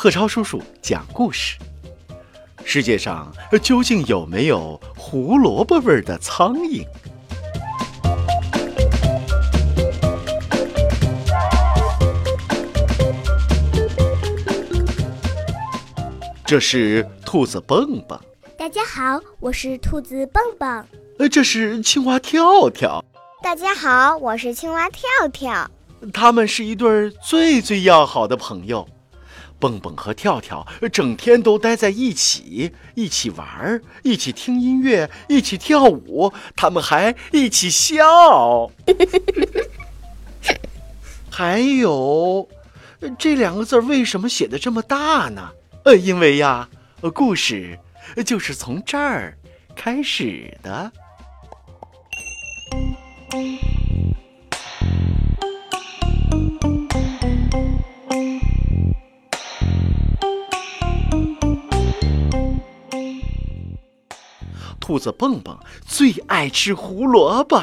贺超叔叔讲故事：世界上究竟有没有胡萝卜味儿的苍蝇？这是兔子蹦蹦。大家好，我是兔子蹦蹦。呃，这是青蛙跳跳。大家好，我是青蛙跳跳。他们是一对最最要好的朋友。蹦蹦和跳跳整天都待在一起，一起玩儿，一起听音乐，一起跳舞，他们还一起笑。还有，这两个字为什么写的这么大呢？呃，因为呀，故事就是从这儿开始的。兔子蹦蹦最爱吃胡萝卜，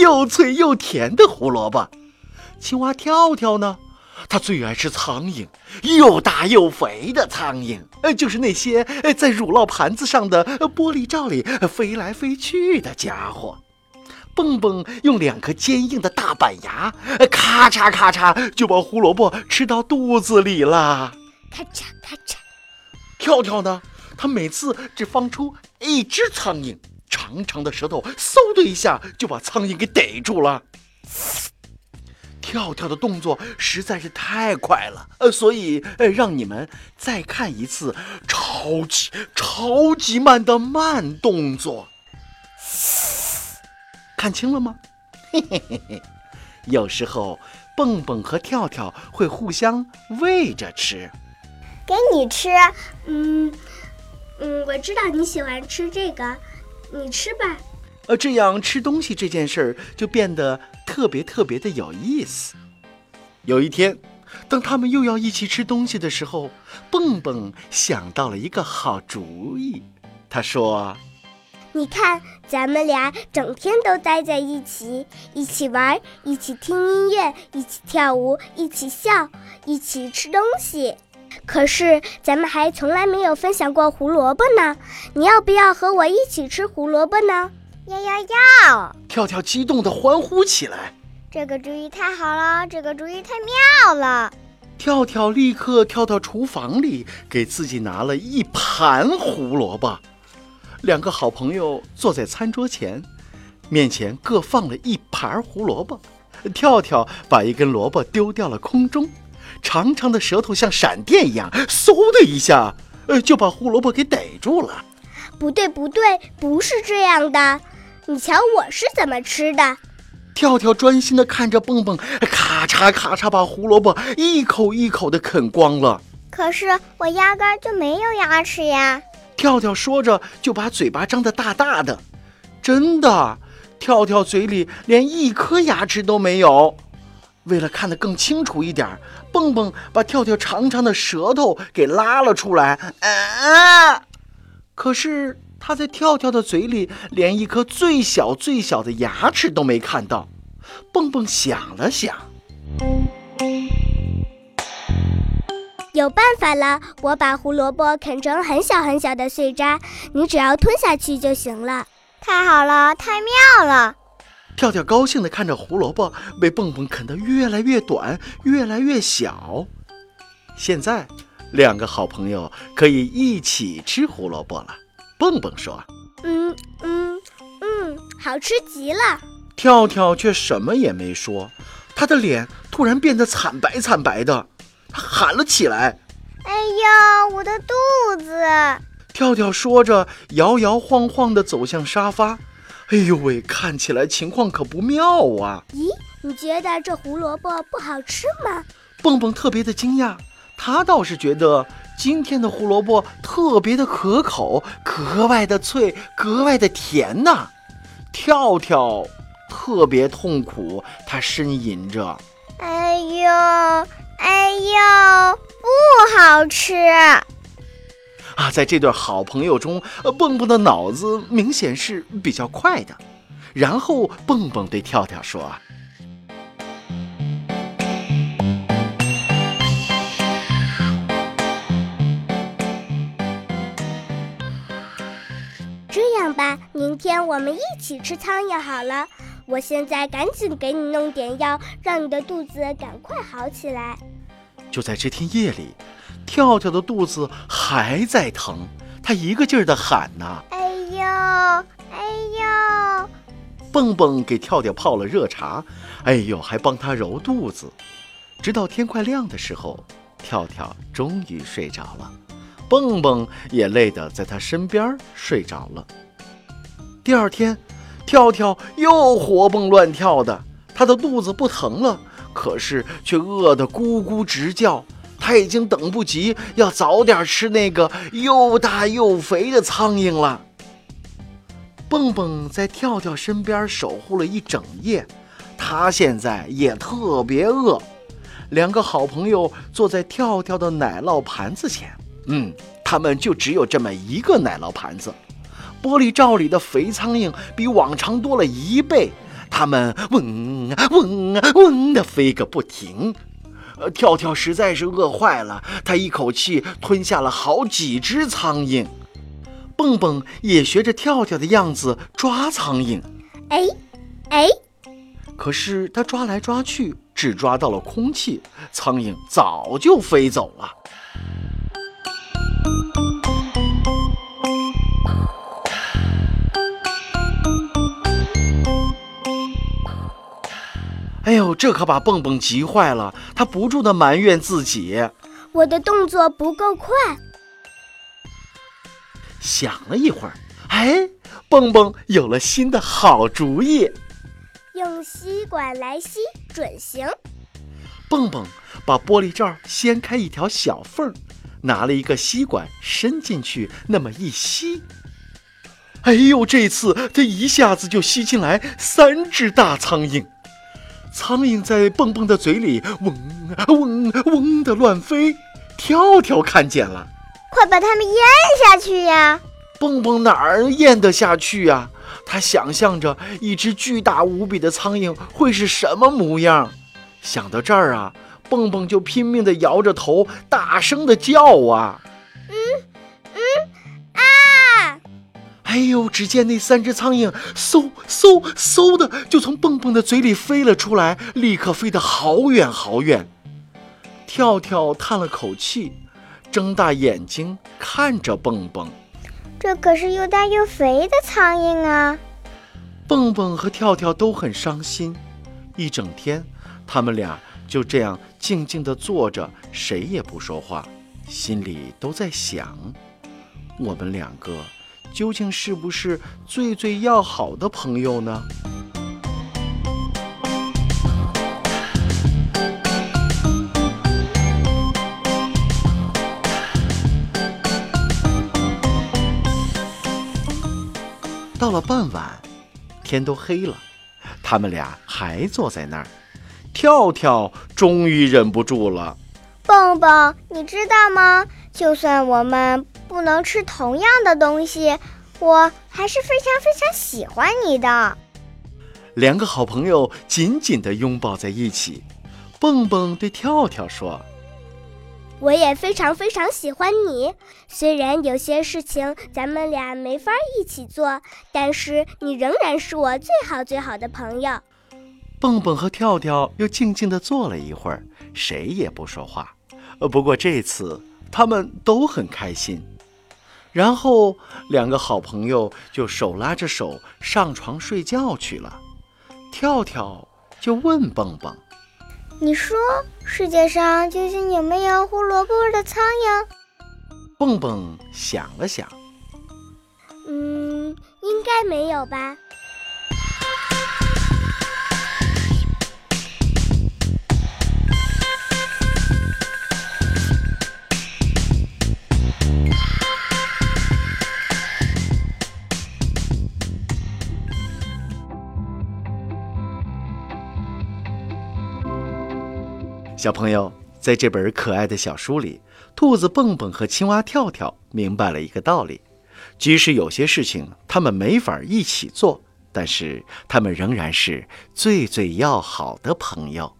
又脆又甜的胡萝卜。青蛙跳跳呢，它最爱吃苍蝇，又大又肥的苍蝇，呃，就是那些在乳酪盘子上的玻璃罩里飞来飞去的家伙。蹦蹦用两颗坚硬的大板牙，咔嚓咔嚓就把胡萝卜吃到肚子里了。咔嚓咔嚓。跳跳呢？他每次只放出一只苍蝇，长长的舌头嗖的一下就把苍蝇给逮住了。跳跳的动作实在是太快了，呃，所以呃，让你们再看一次超级超级慢的慢动作。看清了吗？嘿嘿嘿嘿，有时候蹦蹦和跳跳会互相喂着吃。给你吃，嗯。嗯，我知道你喜欢吃这个，你吃吧。呃，这样吃东西这件事儿就变得特别特别的有意思。有一天，当他们又要一起吃东西的时候，蹦蹦想到了一个好主意。他说：“你看，咱们俩整天都待在一起，一起玩，一起听音乐，一起跳舞，一起笑，一起吃东西。”可是咱们还从来没有分享过胡萝卜呢，你要不要和我一起吃胡萝卜呢？要要要！跳跳激动地欢呼起来。这个主意太好了，这个主意太妙了！跳跳立刻跳到厨房里，给自己拿了一盘胡萝卜。两个好朋友坐在餐桌前，面前各放了一盘胡萝卜。跳跳把一根萝卜丢掉了空中。长长的舌头像闪电一样，嗖的一下，呃，就把胡萝卜给逮住了。不对，不对，不是这样的。你瞧我是怎么吃的。跳跳专心的看着蹦蹦，咔嚓咔嚓把胡萝卜一口一口的啃光了。可是我压根就没有牙齿呀。跳跳说着，就把嘴巴张得大大的。真的，跳跳嘴里连一颗牙齿都没有。为了看得更清楚一点，蹦蹦把跳跳长长的舌头给拉了出来。啊！可是他在跳跳的嘴里连一颗最小最小的牙齿都没看到。蹦蹦想了想，有办法了！我把胡萝卜啃成很小很小的碎渣，你只要吞下去就行了。太好了，太妙了！跳跳高兴地看着胡萝卜被蹦蹦啃得越来越短，越来越小。现在，两个好朋友可以一起吃胡萝卜了。蹦蹦说：“嗯嗯嗯，好吃极了。”跳跳却什么也没说，他的脸突然变得惨白惨白的，他喊了起来：“哎呀，我的肚子！”跳跳说着，摇摇晃晃地走向沙发。哎呦喂，看起来情况可不妙啊！咦，你觉得这胡萝卜不好吃吗？蹦蹦特别的惊讶，他倒是觉得今天的胡萝卜特别的可口，格外的脆，格外的甜呐。跳跳特别痛苦，他呻吟着：“哎呦，哎呦，不好吃。”啊，在这对好朋友中，呃，蹦蹦的脑子明显是比较快的。然后，蹦蹦对跳跳说：“这样吧，明天我们一起吃苍蝇好了。我现在赶紧给你弄点药，让你的肚子赶快好起来。”就在这天夜里。跳跳的肚子还在疼，他一个劲儿地喊呐：“哎呦，哎呦！”蹦蹦给跳跳泡了热茶，哎呦，还帮他揉肚子。直到天快亮的时候，跳跳终于睡着了，蹦蹦也累得在他身边睡着了。第二天。跳跳又活蹦乱跳的，他的肚子不疼了，可是却饿得咕咕直叫。他已经等不及要早点吃那个又大又肥的苍蝇了。蹦蹦在跳跳身边守护了一整夜，他现在也特别饿。两个好朋友坐在跳跳的奶酪盘子前，嗯，他们就只有这么一个奶酪盘子。玻璃罩里的肥苍蝇比往常多了一倍，它们嗡嗡嗡的飞个不停。呃，跳跳实在是饿坏了，他一口气吞下了好几只苍蝇。蹦蹦也学着跳跳的样子抓苍蝇，哎，哎，可是他抓来抓去，只抓到了空气，苍蝇早就飞走了。哎呦，这可把蹦蹦急坏了，他不住的埋怨自己：“我的动作不够快。”想了一会儿，哎，蹦蹦有了新的好主意，用吸管来吸准行。蹦蹦把玻璃罩掀开一条小缝，拿了一个吸管伸进去，那么一吸，哎呦，这次他一下子就吸进来三只大苍蝇。苍蝇在蹦蹦的嘴里嗡啊嗡嗡的乱飞，跳跳看见了，快把它们咽下去呀！蹦蹦哪儿咽得下去呀？他想象着一只巨大无比的苍蝇会是什么模样。想到这儿啊，蹦蹦就拼命地摇着头，大声地叫啊。哎呦！只见那三只苍蝇嗖嗖嗖的就从蹦蹦的嘴里飞了出来，立刻飞得好远好远。跳跳叹了口气，睁大眼睛看着蹦蹦。这可是又大又肥的苍蝇啊！蹦蹦和跳跳都很伤心。一整天，他们俩就这样静静地坐着，谁也不说话，心里都在想：我们两个。究竟是不是最最要好的朋友呢？到了傍晚，天都黑了，他们俩还坐在那儿。跳跳终于忍不住了：“蹦蹦，你知道吗？就算我们……”不能吃同样的东西，我还是非常非常喜欢你的。两个好朋友紧紧地拥抱在一起。蹦蹦对跳跳说：“我也非常非常喜欢你，虽然有些事情咱们俩没法一起做，但是你仍然是我最好最好的朋友。”蹦蹦和跳跳又静静地坐了一会儿，谁也不说话。呃，不过这次他们都很开心。然后，两个好朋友就手拉着手上床睡觉去了。跳跳就问蹦蹦：“你说世界上究竟有没有胡萝卜的苍蝇？”蹦蹦想了想：“嗯，应该没有吧。”小朋友，在这本可爱的小书里，兔子蹦蹦和青蛙跳跳明白了一个道理：即使有些事情他们没法一起做，但是他们仍然是最最要好的朋友。